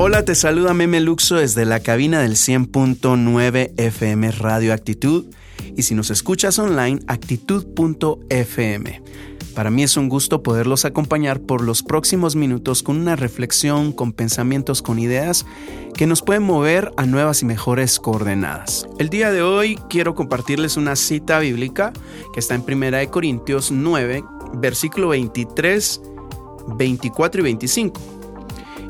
Hola, te saluda Meme Luxo desde la cabina del 100.9 FM Radio Actitud y si nos escuchas online, actitud.fm. Para mí es un gusto poderlos acompañar por los próximos minutos con una reflexión, con pensamientos, con ideas que nos pueden mover a nuevas y mejores coordenadas. El día de hoy quiero compartirles una cita bíblica que está en 1 Corintios 9, versículo 23, 24 y 25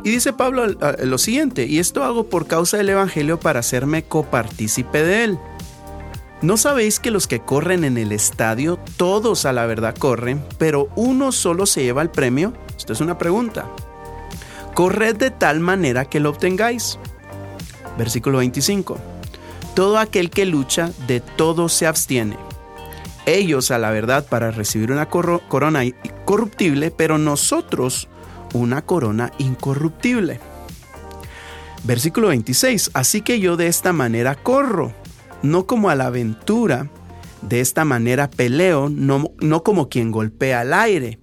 y dice Pablo lo siguiente, y esto hago por causa del Evangelio para hacerme copartícipe de él. ¿No sabéis que los que corren en el estadio, todos a la verdad corren, pero uno solo se lleva el premio? Esto es una pregunta. Corred de tal manera que lo obtengáis. Versículo 25. Todo aquel que lucha, de todo se abstiene. Ellos a la verdad para recibir una corona corruptible, pero nosotros una corona incorruptible. Versículo 26. Así que yo de esta manera corro, no como a la aventura, de esta manera peleo, no, no como quien golpea al aire,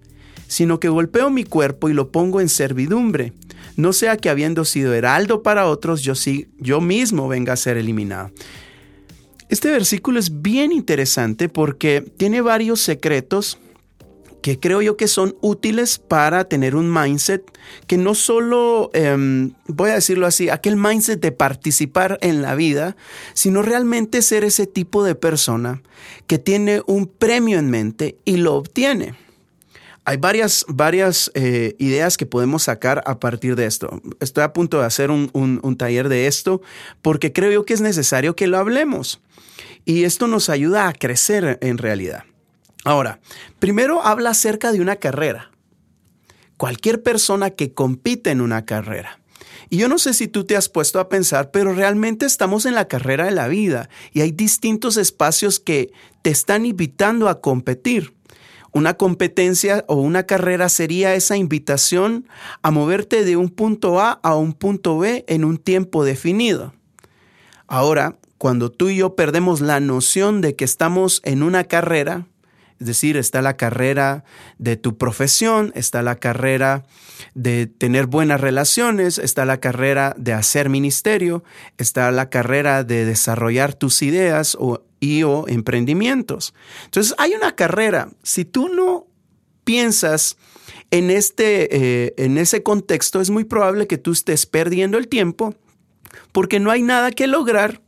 sino que golpeo mi cuerpo y lo pongo en servidumbre, no sea que habiendo sido heraldo para otros, yo, sí, yo mismo venga a ser eliminado. Este versículo es bien interesante porque tiene varios secretos que creo yo que son útiles para tener un mindset que no solo, em, voy a decirlo así, aquel mindset de participar en la vida, sino realmente ser ese tipo de persona que tiene un premio en mente y lo obtiene. Hay varias, varias eh, ideas que podemos sacar a partir de esto. Estoy a punto de hacer un, un taller de esto porque creo yo que es necesario que lo hablemos. Y esto nos ayuda a crecer en realidad. Ahora, primero habla acerca de una carrera. Cualquier persona que compite en una carrera. Y yo no sé si tú te has puesto a pensar, pero realmente estamos en la carrera de la vida y hay distintos espacios que te están invitando a competir. Una competencia o una carrera sería esa invitación a moverte de un punto A a un punto B en un tiempo definido. Ahora, cuando tú y yo perdemos la noción de que estamos en una carrera, es decir, está la carrera de tu profesión, está la carrera de tener buenas relaciones, está la carrera de hacer ministerio, está la carrera de desarrollar tus ideas o, y o emprendimientos. Entonces, hay una carrera. Si tú no piensas en, este, eh, en ese contexto, es muy probable que tú estés perdiendo el tiempo porque no hay nada que lograr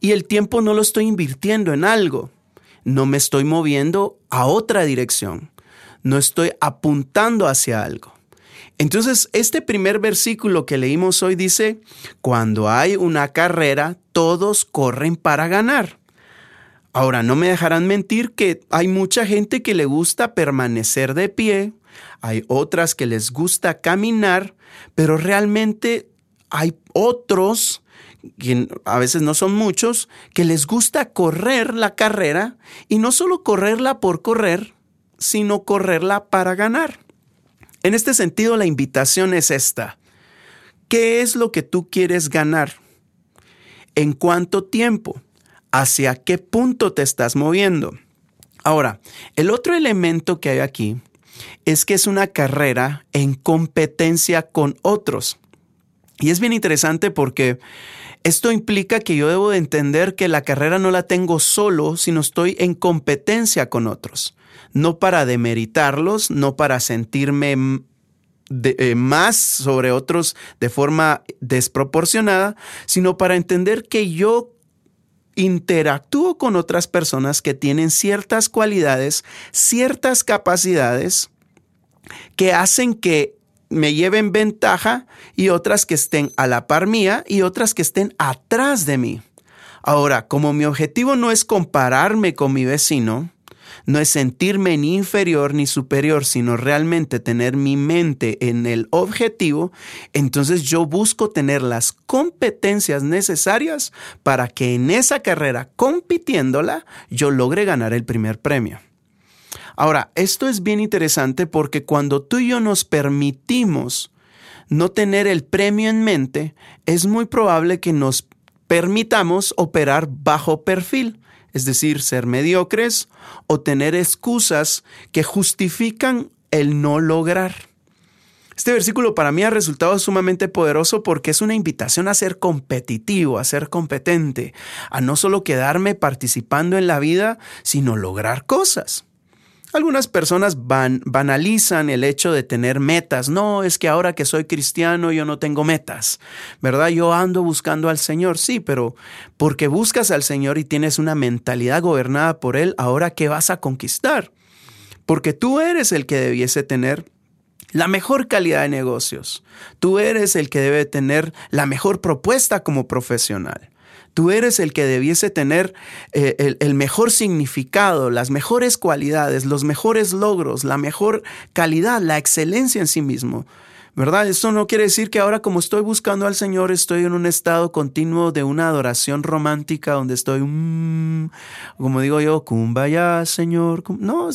y el tiempo no lo estoy invirtiendo en algo no me estoy moviendo a otra dirección, no estoy apuntando hacia algo. Entonces, este primer versículo que leímos hoy dice, cuando hay una carrera, todos corren para ganar. Ahora, no me dejarán mentir que hay mucha gente que le gusta permanecer de pie, hay otras que les gusta caminar, pero realmente hay otros a veces no son muchos, que les gusta correr la carrera y no solo correrla por correr, sino correrla para ganar. En este sentido, la invitación es esta. ¿Qué es lo que tú quieres ganar? ¿En cuánto tiempo? ¿Hacia qué punto te estás moviendo? Ahora, el otro elemento que hay aquí es que es una carrera en competencia con otros. Y es bien interesante porque esto implica que yo debo de entender que la carrera no la tengo solo, sino estoy en competencia con otros. No para demeritarlos, no para sentirme eh, más sobre otros de forma desproporcionada, sino para entender que yo interactúo con otras personas que tienen ciertas cualidades, ciertas capacidades que hacen que me lleven ventaja y otras que estén a la par mía y otras que estén atrás de mí. Ahora, como mi objetivo no es compararme con mi vecino, no es sentirme ni inferior ni superior, sino realmente tener mi mente en el objetivo, entonces yo busco tener las competencias necesarias para que en esa carrera, compitiéndola, yo logre ganar el primer premio. Ahora, esto es bien interesante porque cuando tú y yo nos permitimos no tener el premio en mente, es muy probable que nos permitamos operar bajo perfil es decir, ser mediocres o tener excusas que justifican el no lograr. Este versículo para mí ha resultado sumamente poderoso porque es una invitación a ser competitivo, a ser competente, a no solo quedarme participando en la vida, sino lograr cosas. Algunas personas banalizan el hecho de tener metas. No, es que ahora que soy cristiano yo no tengo metas, ¿verdad? Yo ando buscando al Señor, sí, pero porque buscas al Señor y tienes una mentalidad gobernada por Él, ahora ¿qué vas a conquistar? Porque tú eres el que debiese tener la mejor calidad de negocios. Tú eres el que debe tener la mejor propuesta como profesional. Tú eres el que debiese tener eh, el, mejor significado, las mejores cualidades, los mejores logros, la mejor calidad, la excelencia en sí mismo. ¿Verdad? Esto no quiere decir que ahora como estoy buscando al Señor estoy en un estado continuo de una adoración romántica donde estoy, mm, como digo yo, kumbaya, Señor. No,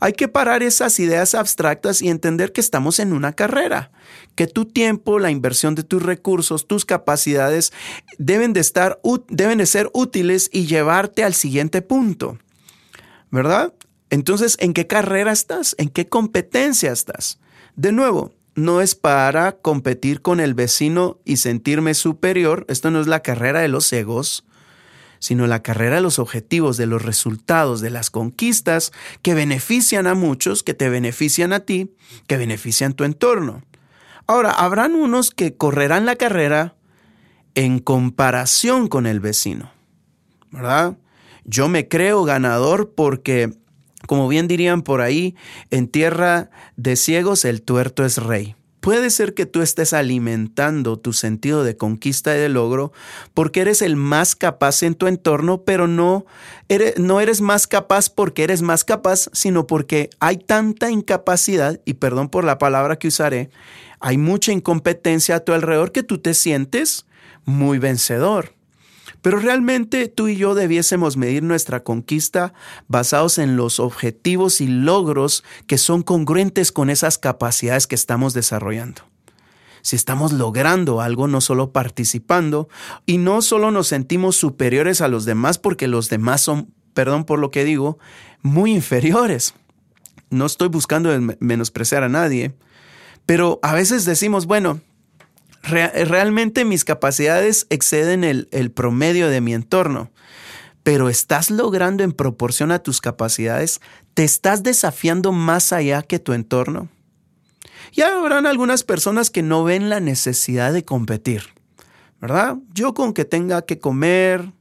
hay que parar esas ideas abstractas y entender que estamos en una carrera, que tu tiempo, la inversión de tus recursos, tus capacidades deben de estar, deben de ser útiles y llevarte al siguiente punto, ¿verdad? Entonces, ¿en qué carrera estás? ¿En qué competencia estás? De nuevo, no es para competir con el vecino y sentirme superior, esto no es la carrera de los egos, sino la carrera de los objetivos, de los resultados, de las conquistas que benefician a muchos, que te benefician a ti, que benefician tu entorno. Ahora, habrán unos que correrán la carrera en comparación con el vecino, ¿verdad? Yo me creo ganador porque como bien dirían por ahí, en tierra de ciegos el tuerto es rey. Puede ser que tú estés alimentando tu sentido de conquista y de logro porque eres el más capaz en tu entorno, pero no eres, no eres más capaz porque eres más capaz, sino porque hay tanta incapacidad, y perdón por la palabra que usaré, hay mucha incompetencia a tu alrededor que tú te sientes muy vencedor. Pero realmente tú y yo debiésemos medir nuestra conquista basados en los objetivos y logros que son congruentes con esas capacidades que estamos desarrollando. Si estamos logrando algo, no solo participando, y no solo nos sentimos superiores a los demás porque los demás son, perdón por lo que digo, muy inferiores. No estoy buscando menospreciar a nadie, pero a veces decimos, bueno, realmente mis capacidades exceden el, el promedio de mi entorno pero estás logrando en proporción a tus capacidades, te estás desafiando más allá que tu entorno. Y habrán algunas personas que no ven la necesidad de competir, ¿verdad? Yo con que tenga que comer,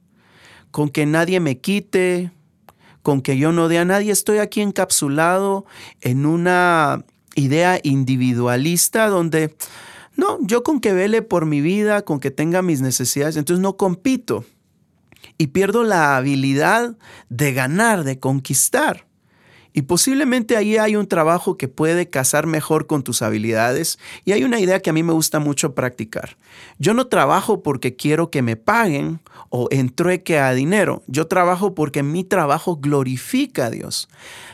con que nadie me quite, con que yo no dé a nadie, estoy aquí encapsulado en una idea individualista donde no, yo con que vele por mi vida, con que tenga mis necesidades, entonces no compito y pierdo la habilidad de ganar, de conquistar. Y posiblemente ahí hay un trabajo que puede casar mejor con tus habilidades y hay una idea que a mí me gusta mucho practicar. Yo no trabajo porque quiero que me paguen o entrueque a dinero. Yo trabajo porque mi trabajo glorifica a Dios.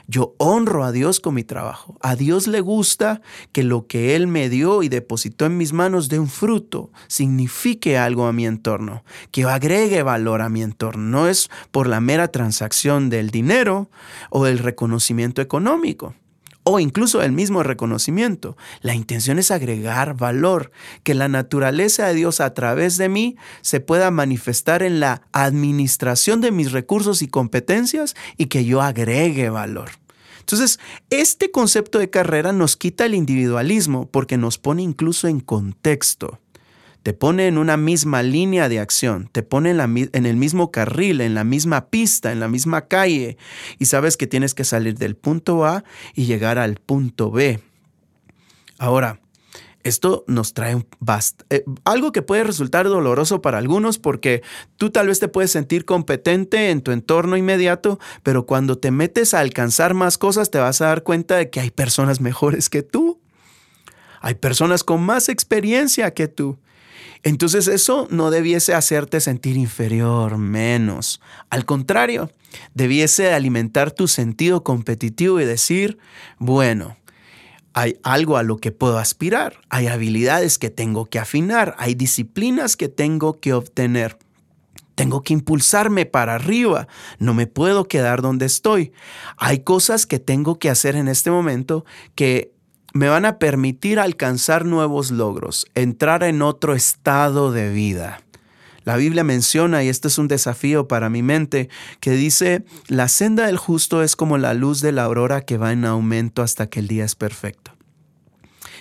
Yo honro a Dios con mi trabajo. A Dios le gusta que lo que Él me dio y depositó en mis manos dé un fruto, signifique algo a mi entorno, que agregue valor a mi entorno. No es por la mera transacción del dinero o del reconocimiento económico o incluso el mismo reconocimiento. La intención es agregar valor, que la naturaleza de Dios a través de mí se pueda manifestar en la administración de mis recursos y competencias y que yo agregue valor. Entonces, este concepto de carrera nos quita el individualismo porque nos pone incluso en contexto te pone en una misma línea de acción, te pone en, el mismo carril, en la misma pista, en la misma calle, y sabes que tienes que salir del punto A y llegar al punto B. Ahora, esto nos trae eh, algo que puede resultar doloroso para algunos porque tú tal vez te puedes sentir competente en tu entorno inmediato, pero cuando te metes a alcanzar más cosas te vas a dar cuenta de que hay personas mejores que tú. Hay personas con más experiencia que tú. Entonces eso no debiese hacerte sentir inferior, menos. Al contrario, debiese alimentar tu sentido competitivo y decir, bueno, hay algo a lo que puedo aspirar, hay habilidades que tengo que afinar, hay disciplinas que tengo que obtener. Tengo que impulsarme para arriba, no me puedo quedar donde estoy. Hay cosas que tengo que hacer en este momento que me van a permitir alcanzar nuevos logros, entrar en otro estado de vida. La Biblia menciona, y este es un desafío para mi mente, que dice, la senda del justo es como la luz de la aurora que va en aumento hasta que el día es perfecto.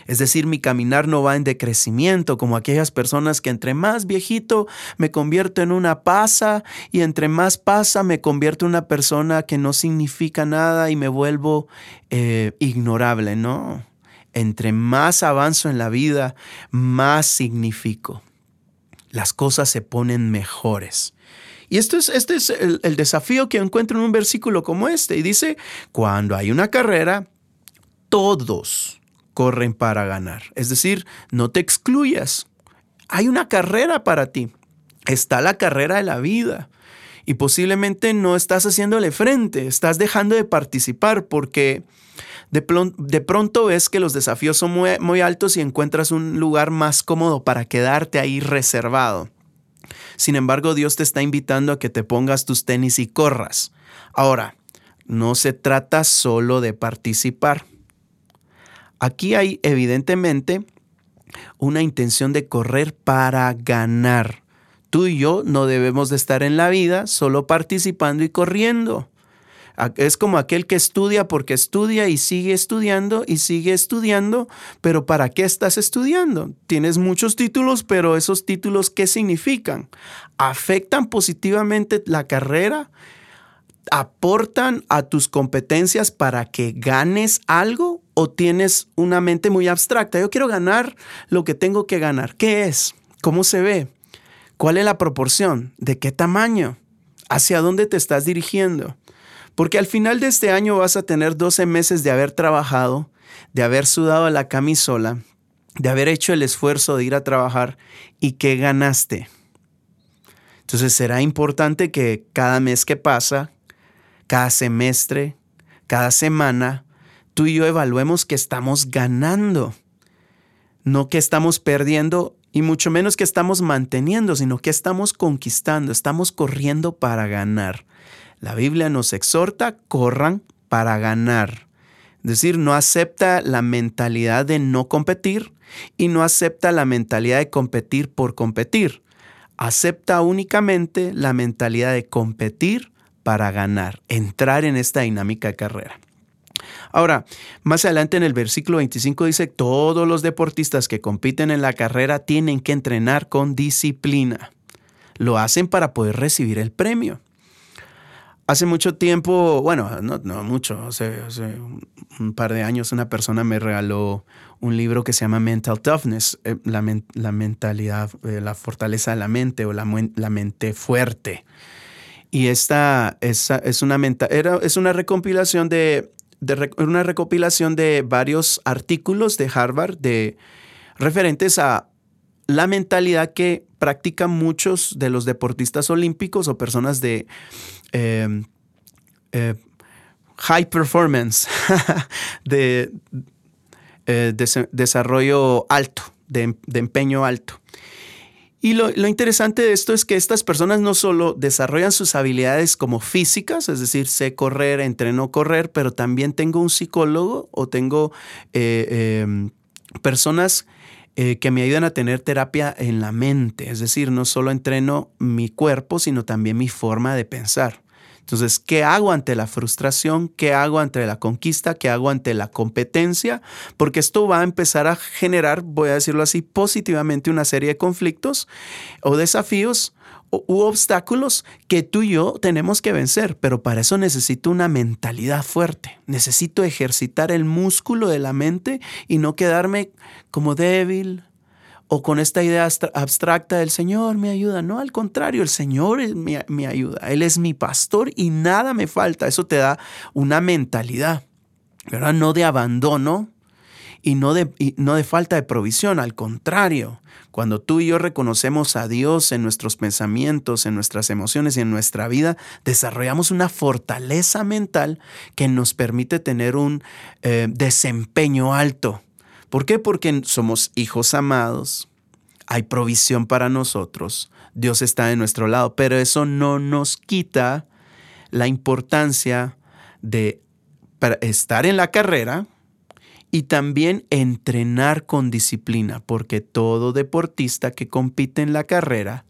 Es decir, mi caminar no va en decrecimiento como aquellas personas que entre más viejito me convierto en una pasa y entre más pasa me convierto en una persona que no significa nada y me vuelvo eh, ignorable, ¿no? Entre más avanzo en la vida, más significo las cosas se ponen mejores. Y esto es, este es el, el, desafío que encuentro en un versículo como este. Y dice, cuando hay una carrera, todos corren para ganar. Es decir, no te excluyas. Hay una carrera para ti. Está la carrera de la vida. Y posiblemente no estás haciéndole frente, estás dejando de participar porque de, pronto ves que los desafíos son muy, muy altos y encuentras un lugar más cómodo para quedarte ahí reservado. Sin embargo, Dios te está invitando a que te pongas tus tenis y corras. Ahora, no se trata solo de participar. Aquí hay evidentemente una intención de correr para ganar. Tú y yo no debemos de estar en la vida solo participando y corriendo. Es como aquel que estudia porque estudia y sigue estudiando y sigue estudiando, pero ¿para qué estás estudiando? Tienes muchos títulos, pero esos títulos, ¿qué significan? ¿Afectan positivamente la carrera? ¿Aportan a tus competencias para que ganes algo? ¿O tienes una mente muy abstracta? Yo quiero ganar lo que tengo que ganar. ¿Qué es? ¿Cómo se ve? ¿Cuál es la proporción? ¿De qué tamaño? ¿Hacia dónde te estás dirigiendo? Porque al final de este año vas a tener 12 meses de haber trabajado, de haber sudado la camisola, de haber hecho el esfuerzo de ir a trabajar y que ganaste. Entonces será importante que cada mes que pasa, cada semestre, cada semana, tú y yo evaluemos que estamos ganando, no que estamos perdiendo y mucho menos que estamos manteniendo, sino que estamos conquistando, estamos corriendo para ganar. La Biblia nos exhorta, corran para ganar. Es decir, no acepta la mentalidad de no competir y no acepta la mentalidad de competir por competir. Acepta únicamente la mentalidad de competir para ganar, entrar en esta dinámica de carrera. Ahora, más adelante en el versículo 25 dice, todos los deportistas que compiten en la carrera tienen que entrenar con disciplina. Lo hacen para poder recibir el premio. Hace mucho tiempo, bueno, no, mucho, hace, un par de años una persona me regaló un libro que se llama Mental Toughness, eh, la, mentalidad, eh, la fortaleza de la mente o la, mente fuerte. Y esta es, una, era, es una de, una recopilación de varios artículos de Harvard de referentes a la mentalidad que practican muchos de los deportistas olímpicos o personas de em, eh, high performance, de, eh, desarrollo alto, de, empeño alto. Y lo, lo, interesante de esto es que estas personas no solo desarrollan sus habilidades como físicas, es decir, sé correr, entreno correr, pero también tengo un psicólogo o tengo eh, em, personas eh, que me ayudan a tener terapia en la mente. Es decir, no solo entreno mi cuerpo, sino también mi forma de pensar. Entonces, ¿qué hago ante la frustración? ¿Qué hago ante la conquista? ¿Qué hago ante la competencia? Porque esto va a empezar a generar, voy a decirlo así, positivamente una serie de conflictos o desafíos u obstáculos que tú y yo tenemos que vencer, pero para eso necesito una mentalidad fuerte. Necesito ejercitar el músculo de la mente y no quedarme como débil o con esta idea abstracta del Señor me ayuda. No, al contrario, el Señor me, ayuda. Él es mi pastor y nada me falta. Eso te da una mentalidad, ¿verdad? No de abandono, y no de, no de falta de provisión, al contrario, cuando tú y yo reconocemos a Dios en nuestros pensamientos, en nuestras emociones y en nuestra vida, desarrollamos una fortaleza mental que nos permite tener un eh, desempeño alto. ¿Por qué? Porque somos hijos amados, hay provisión para nosotros, Dios está de nuestro lado, pero eso no nos quita la importancia de estar en la carrera, y también entrenar con disciplina, porque todo deportista que compite en la carrera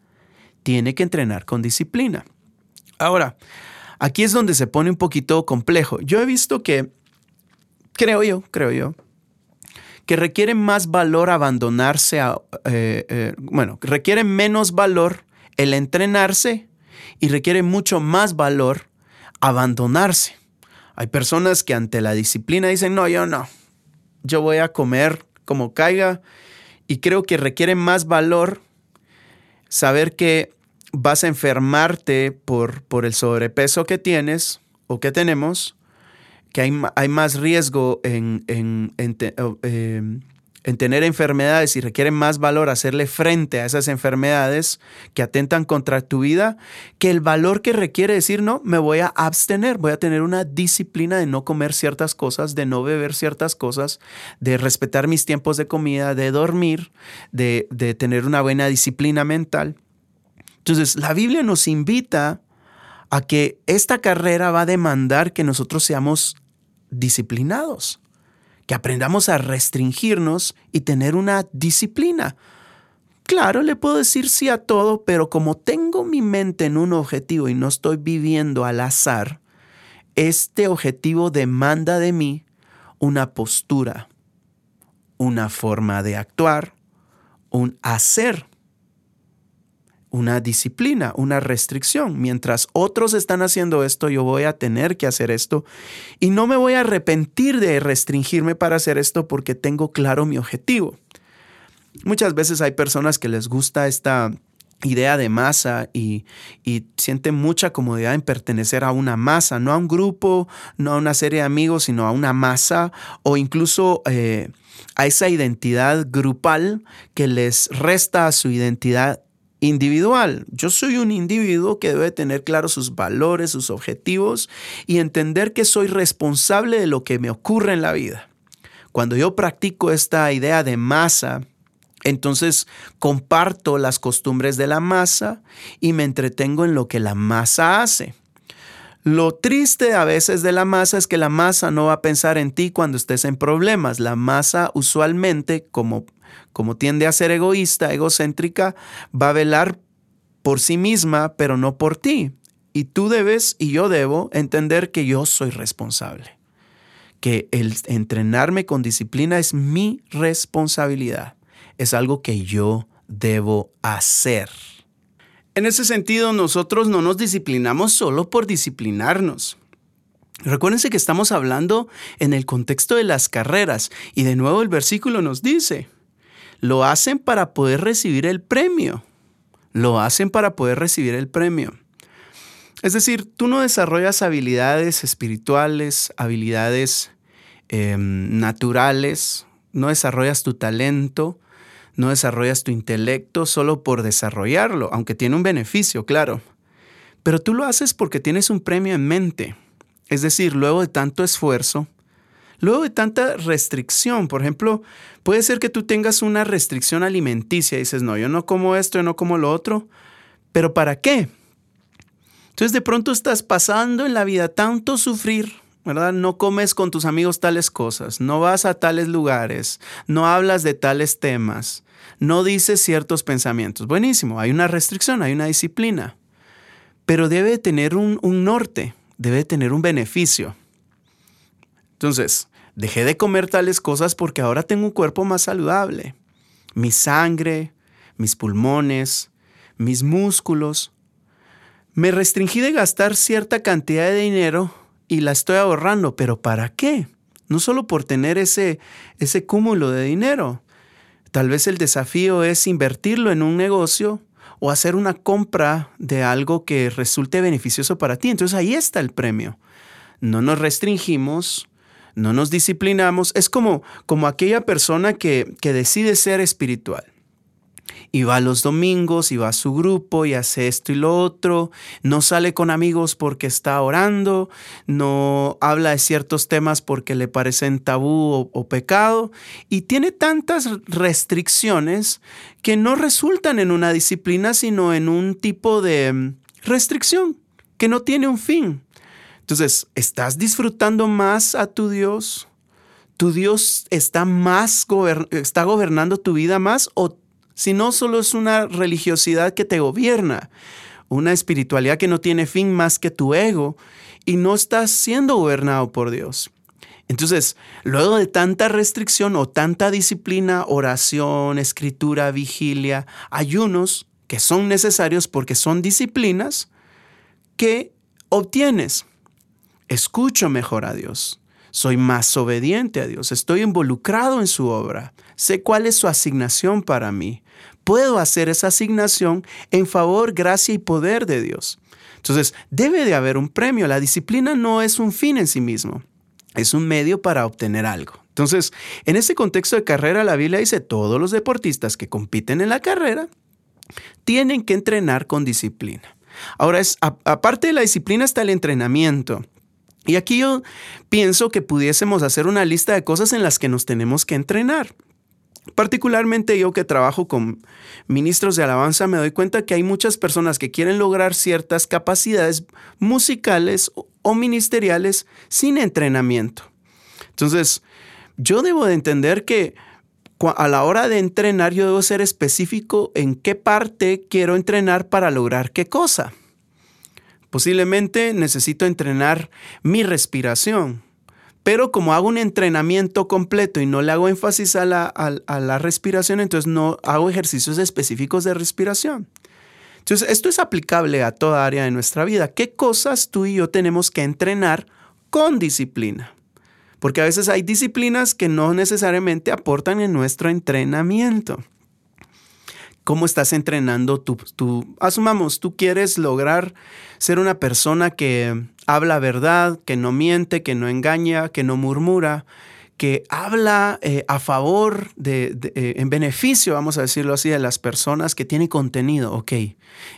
tiene que entrenar con disciplina. Ahora, aquí es donde se pone un poquito complejo. Yo he visto que, creo yo, creo yo, que requiere más valor abandonarse a, eh, eh, bueno, requiere menos valor el entrenarse y requiere mucho más valor abandonarse. Hay personas que ante la disciplina dicen, no, yo no, yo voy a comer como caiga. Y creo que requiere más valor saber que vas a enfermarte por, por el sobrepeso que tienes o que tenemos, que hay, hay más riesgo en, en, en tener enfermedades y requieren más valor hacerle frente a esas enfermedades que atentan contra tu vida, que el valor que requiere decir, no, me voy a abstener, voy a tener una disciplina de no comer ciertas cosas, de no beber ciertas cosas, de respetar mis tiempos de comida, de dormir, de, de tener una buena disciplina mental. Entonces, la Biblia nos invita a que esta carrera va a demandar que nosotros seamos disciplinados que aprendamos a restringirnos y tener una disciplina. Claro, le puedo decir sí a todo, pero como tengo mi mente en un objetivo y no estoy viviendo al azar, este objetivo demanda de mí una postura, una forma de actuar, un hacer una disciplina, una restricción. Mientras otros están haciendo esto, yo voy a tener que hacer esto y no me voy a arrepentir de restringirme para hacer esto porque tengo claro mi objetivo. Muchas veces hay personas que les gusta esta idea de masa y, sienten mucha comodidad en pertenecer a una masa, no a un grupo, no a una serie de amigos, sino a una masa o incluso eh, a esa identidad grupal que les resta a su identidad individual. Yo soy un individuo que debe tener claros sus valores, sus objetivos y entender que soy responsable de lo que me ocurre en la vida. Cuando yo practico esta idea de masa, entonces comparto las costumbres de la masa y me entretengo en lo que la masa hace. Lo triste a veces de la masa es que la masa no va a pensar en ti cuando estés en problemas. La masa usualmente, como como tiende a ser egoísta, egocéntrica, va a velar por sí misma, pero no por ti. Y tú debes y yo debo entender que yo soy responsable, que el entrenarme con disciplina es mi responsabilidad, es algo que yo debo hacer. En ese sentido, nosotros no nos disciplinamos solo por disciplinarnos. Recuérdense que estamos hablando en el contexto de las carreras y de nuevo el versículo nos dice, lo hacen para poder recibir el premio. Lo hacen para poder recibir el premio. Es decir, tú no desarrollas habilidades espirituales, habilidades em, naturales, no desarrollas tu talento, no desarrollas tu intelecto solo por desarrollarlo, aunque tiene un beneficio, claro. Pero tú lo haces porque tienes un premio en mente. Es decir, luego de tanto esfuerzo, Luego de tanta restricción, por ejemplo, puede ser que tú tengas una restricción alimenticia y dices, no, yo no como esto, yo no como lo otro, pero ¿para qué? Entonces de pronto estás pasando en la vida tanto sufrir, ¿verdad? No comes con tus amigos tales cosas, no vas a tales lugares, no hablas de tales temas, no dices ciertos pensamientos. Buenísimo, hay una restricción, hay una disciplina, pero debe tener un, un norte, debe tener un beneficio. Entonces, Dejé de comer tales cosas porque ahora tengo un cuerpo más saludable. Mi sangre, mis pulmones, mis músculos me restringí de gastar cierta cantidad de dinero y la estoy ahorrando, pero ¿para qué? No solo por tener ese, ese cúmulo de dinero. Tal vez el desafío es invertirlo en un negocio o hacer una compra de algo que resulte beneficioso para ti. Entonces ahí está el premio. No nos restringimos, no nos disciplinamos. Es como, como aquella persona que, que decide ser espiritual y va los domingos y va a su grupo y hace esto y lo otro, no sale con amigos porque está orando, no habla de ciertos temas porque le parecen tabú o, pecado y tiene tantas restricciones que no resultan en una disciplina sino en un tipo de mm, restricción que no tiene un fin. Entonces, ¿estás disfrutando más a tu Dios? ¿Tu Dios está más está gobernando tu vida más o si no solo es una religiosidad que te gobierna, una espiritualidad que no tiene fin más que tu ego y no estás siendo gobernado por Dios. Entonces, luego de tanta restricción o tanta disciplina, oración, escritura, vigilia, ayunos, que son necesarios porque son disciplinas, ¿qué obtienes? Escucho mejor a Dios, soy más obediente a Dios, estoy involucrado en su obra, sé cuál es su asignación para mí, puedo hacer esa asignación en favor, gracia y poder de Dios. Entonces, debe de haber un premio. La disciplina no es un fin en sí mismo, es un medio para obtener algo. Entonces, en ese contexto de carrera, la Biblia dice, todos los deportistas que compiten en la carrera tienen que entrenar con disciplina. Ahora, es, aparte de la disciplina está el entrenamiento. Y aquí yo pienso que pudiésemos hacer una lista de cosas en las que nos tenemos que entrenar. Particularmente yo que trabajo con ministros de alabanza me doy cuenta que hay muchas personas que quieren lograr ciertas capacidades musicales o ministeriales sin entrenamiento. Entonces, yo debo de entender que a la hora de entrenar yo debo ser específico en qué parte quiero entrenar para lograr qué cosa. Posiblemente necesito entrenar mi respiración, pero como hago un entrenamiento completo y no le hago énfasis a la, respiración, entonces no hago ejercicios específicos de respiración. Entonces, esto es aplicable a toda área de nuestra vida. ¿Qué cosas tú y yo tenemos que entrenar con disciplina? Porque a veces hay disciplinas que no necesariamente aportan en nuestro entrenamiento. ¿Cómo estás entrenando tú? tú? Asumamos, tú quieres lograr ser una persona que habla verdad, que no miente, que no engaña, que no murmura, que habla eh, a favor de, eh, en beneficio, vamos a decirlo así, de las personas que tienen contenido. Ok,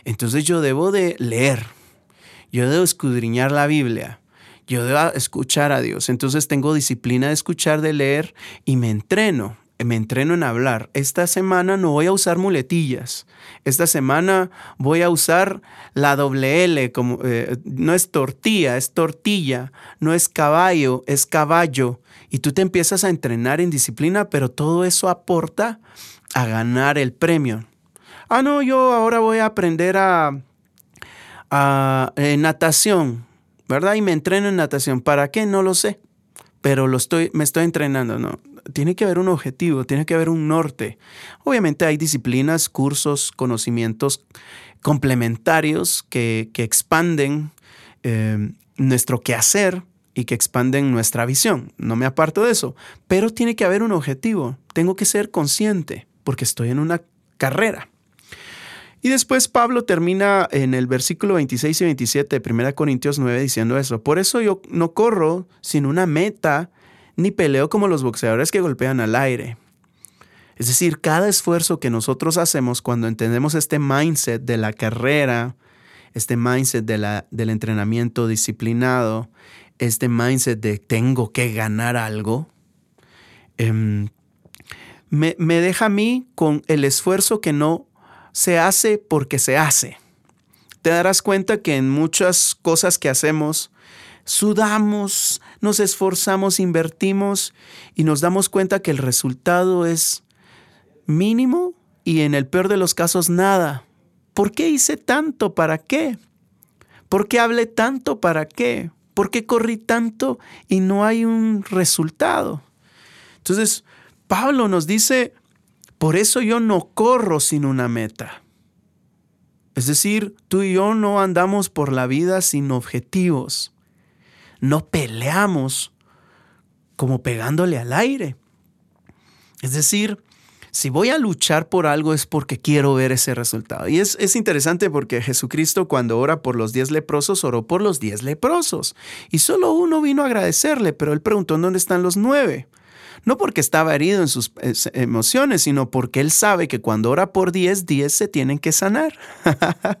entonces yo debo de leer, yo debo escudriñar la Biblia, yo debo escuchar a Dios. Entonces tengo disciplina de escuchar, de leer y me entreno me entreno en hablar. Esta semana no voy a usar muletillas. Esta semana voy a usar la doble L, como, eh, no es tortilla, es tortilla, no es caballo, es caballo. Y tú te empiezas a entrenar en disciplina, pero todo eso aporta a ganar el premio. Ah, no, yo ahora voy a aprender a, natación, ¿verdad? Y me entreno en natación. ¿Para qué? No lo sé pero lo estoy, me estoy entrenando, ¿no? Tiene que haber un objetivo, tiene que haber un norte. Obviamente hay disciplinas, cursos, conocimientos complementarios que, expanden eh, nuestro quehacer y que expanden nuestra visión. No me aparto de eso, pero tiene que haber un objetivo. Tengo que ser consciente porque estoy en una carrera. Y después Pablo termina en el versículo 26 y 27 de 1 Corintios 9 diciendo eso. Por eso yo no corro sin una meta, ni peleo como los boxeadores que golpean al aire. Es decir, cada esfuerzo que nosotros hacemos cuando entendemos este mindset de la carrera, este mindset del entrenamiento disciplinado, este mindset de tengo que ganar algo, em, me deja a mí con el esfuerzo que no se hace porque se hace. Te darás cuenta que en muchas cosas que hacemos, sudamos, nos esforzamos, invertimos y nos damos cuenta que el resultado es mínimo y en el peor de los casos nada. ¿Por qué hice tanto? ¿Para qué? ¿Por qué hablé tanto? ¿Para qué? ¿Por qué corrí tanto y no hay un resultado? Entonces, Pablo nos dice, por eso yo no corro sin una meta. Es decir, tú y yo no andamos por la vida sin objetivos. No peleamos como pegándole al aire. Es decir, si voy a luchar por algo es porque quiero ver ese resultado. Y es, interesante porque Jesucristo cuando ora por los diez leprosos, oró por los diez leprosos. Y solo uno vino a agradecerle, pero él preguntó dónde están los nueve. No porque estaba herido en sus emociones, sino porque él sabe que cuando ora por diez, diez se tienen que sanar.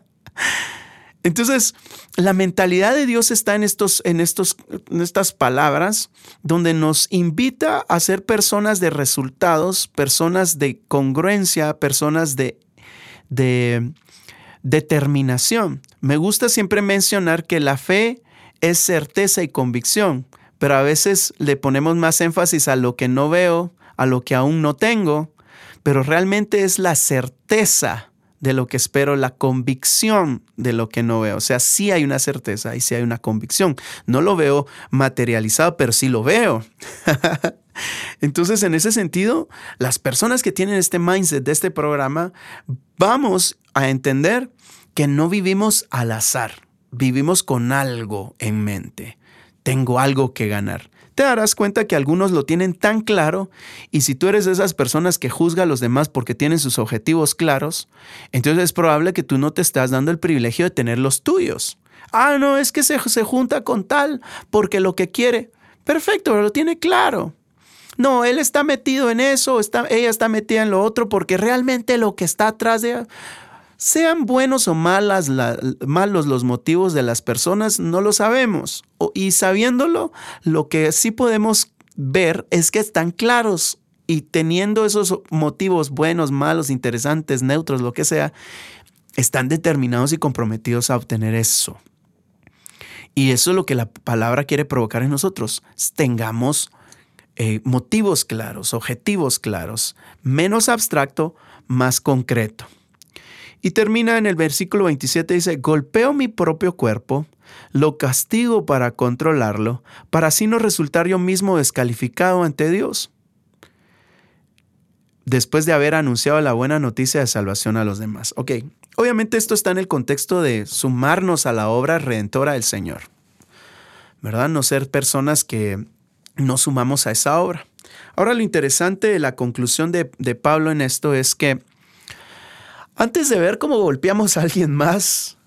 Entonces, la mentalidad de Dios está en, estos, en, estos, estas palabras, donde nos invita a ser personas de resultados, personas de congruencia, personas de determinación. Me gusta siempre mencionar que la fe es certeza y convicción, pero a veces le ponemos más énfasis a lo que no veo, a lo que aún no tengo, pero realmente es la certeza de lo que espero, la convicción de lo que no veo. O sea, sí hay una certeza y sí hay una convicción. No lo veo materializado, pero sí lo veo. Entonces, en ese sentido, las personas que tienen este mindset de este programa, vamos a entender que no vivimos al azar, vivimos con algo en mente. Tengo algo que ganar te darás cuenta que algunos lo tienen tan claro y si tú eres de esas personas que juzga a los demás porque tienen sus objetivos claros, entonces es probable que tú no te estás dando el privilegio de tener los tuyos. Ah, no, es que se, se junta con tal porque lo que quiere. Perfecto, pero lo tiene claro. No, él está metido en eso, está, ella está metida en lo otro porque realmente lo que está atrás de sean buenos o malas malos los motivos de las personas, no lo sabemos. y sabiéndolo, lo que sí podemos ver es que están claros y teniendo esos motivos buenos, malos, interesantes, neutros, lo que sea, están determinados y comprometidos a obtener eso. Y eso es lo que la palabra quiere provocar en nosotros. Tengamos eh, motivos claros, objetivos claros, menos abstracto, más concreto. Y termina en el versículo 27, dice, golpeo mi propio cuerpo, lo castigo para controlarlo, para así no resultar yo mismo descalificado ante Dios. Después de haber anunciado la buena noticia de salvación a los demás. Ok, obviamente esto está en el contexto de sumarnos a la obra redentora del Señor. ¿Verdad? No ser personas que no sumamos a esa obra. Ahora lo interesante de la conclusión de, de Pablo en esto es que antes de ver cómo golpeamos a alguien más,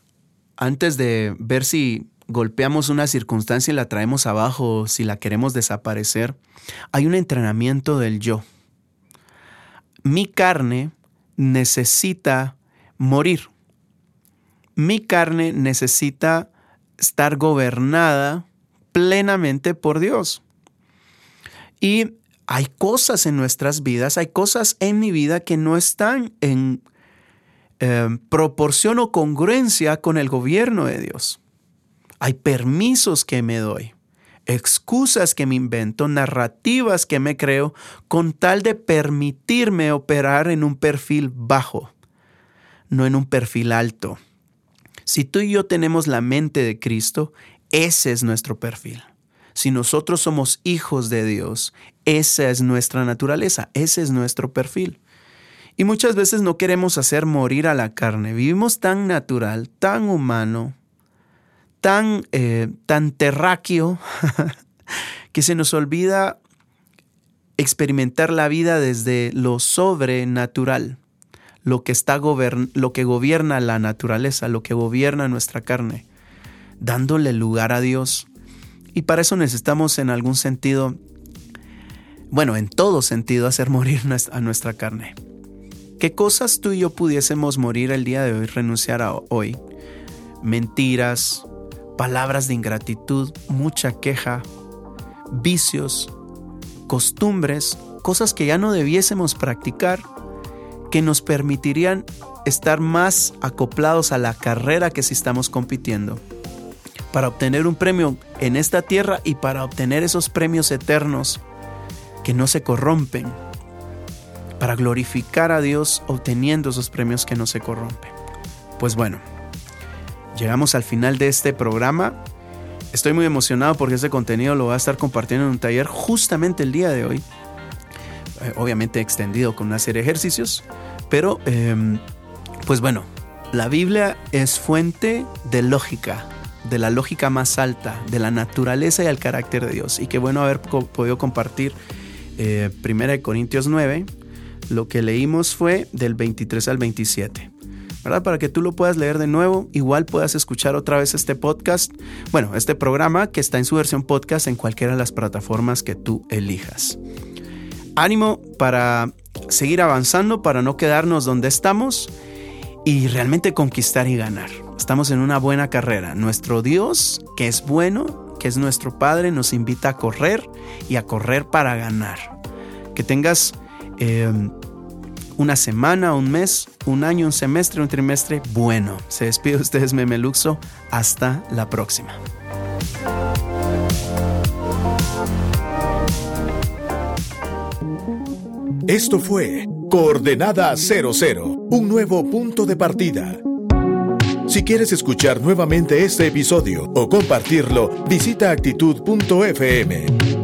antes de ver si golpeamos una circunstancia y la traemos abajo, si la queremos desaparecer, hay un entrenamiento del yo. Mi carne necesita morir. Mi carne necesita estar gobernada plenamente por Dios. Y hay cosas en nuestras vidas, hay cosas en mi vida que no están en Em, proporción o congruencia con el gobierno de Dios. Hay permisos que me doy, excusas que me invento, narrativas que me creo con tal de permitirme operar en un perfil bajo, no en un perfil alto. Si tú y yo tenemos la mente de Cristo, ese es nuestro perfil. Si nosotros somos hijos de Dios, esa es nuestra naturaleza, ese es nuestro perfil. Y muchas veces no queremos hacer morir a la carne. Vivimos tan natural, tan humano, tan, eh, terráqueo, que se nos olvida experimentar la vida desde lo sobrenatural, lo que, está lo que gobierna la naturaleza, lo que gobierna nuestra carne, dándole lugar a Dios. Y para eso necesitamos en algún sentido, bueno, en todo sentido, hacer morir a nuestra carne. ¿Qué cosas tú y yo pudiésemos morir el día de hoy, renunciar a hoy? Mentiras, palabras de ingratitud, mucha queja, vicios, costumbres, cosas que ya no debiésemos practicar, que nos permitirían estar más acoplados a la carrera que si estamos compitiendo, para obtener un premio en esta tierra y para obtener esos premios eternos que no se corrompen para glorificar a Dios obteniendo esos premios que no se corrompen. Pues bueno, llegamos al final de este programa. Estoy muy emocionado porque este contenido lo va a estar compartiendo en un taller justamente el día de hoy. Eh, obviamente extendido con una serie de ejercicios. Pero, em, pues bueno, La Biblia es fuente de lógica, de la lógica más alta, de la naturaleza y el carácter de Dios. Y qué bueno haber podido compartir eh, 1 Corintios 9. Lo que leímos fue del 23 al 27. ¿verdad? Para que tú lo puedas leer de nuevo, igual puedas escuchar otra vez este podcast, bueno, este programa que está en su versión podcast en cualquiera de las plataformas que tú elijas. Ánimo para seguir avanzando, para no quedarnos donde estamos y realmente conquistar y ganar. Estamos en una buena carrera. Nuestro Dios, que es bueno, que es nuestro Padre, nos invita a correr y a correr para ganar. Que tengas eh, una semana, un mes, un año, un semestre, un trimestre bueno. Se despide de ustedes, Memeluxo. Hasta la próxima. Esto fue Coordenada 00, un nuevo punto de partida. Si quieres escuchar nuevamente este episodio o compartirlo, visita actitud.fm.